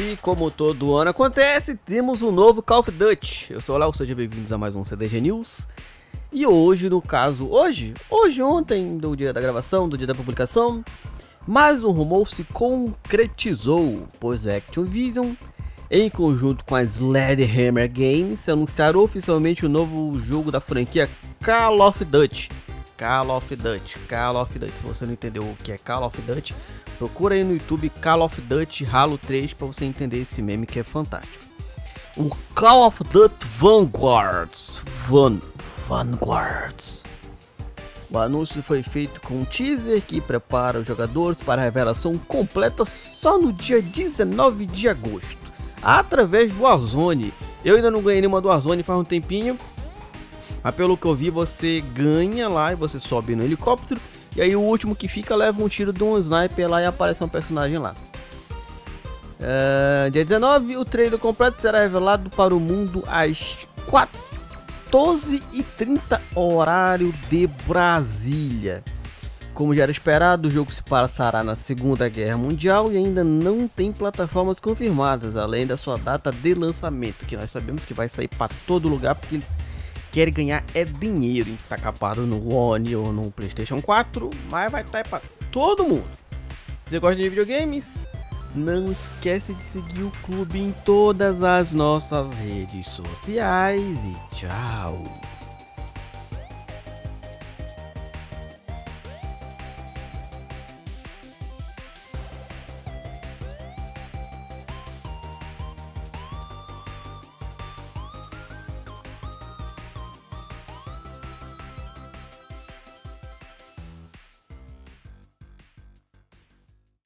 E como todo ano acontece, temos um novo Call of Duty. Eu sou o Léo, sejam bem-vindos a mais um CDG News. E hoje, no caso, hoje, hoje, ontem, do dia da gravação, do dia da publicação, mais um rumor se concretizou, pois a Activision, em conjunto com a Sledgehammer Games, anunciaram oficialmente o novo jogo da franquia Call of Duty. Call of Duty, Call of Duty. Se você não entendeu o que é Call of Duty, procura aí no YouTube Call of Duty Halo 3 para você entender esse meme que é fantástico. O Call of Duty Vanguards, Van, Vanguards. O anúncio foi feito com um teaser que prepara os jogadores para a revelação completa só no dia 19 de agosto, através do Warzone. Eu ainda não ganhei nenhuma do Warzone faz um tempinho, mas pelo que eu vi, você ganha lá e você sobe no helicóptero. E aí o último que fica leva um tiro de um sniper lá e aparece um personagem lá. Uh, dia 19, o trailer completo será revelado para o mundo às 14h30 horário de Brasília. Como já era esperado, o jogo se passará na Segunda Guerra Mundial e ainda não tem plataformas confirmadas, além da sua data de lançamento, que nós sabemos que vai sair para todo lugar porque eles quer ganhar é dinheiro. Tá capado no One ou no PlayStation 4, mas vai estar tá para todo mundo. Se você gosta de videogames, não esquece de seguir o clube em todas as nossas redes sociais e tchau.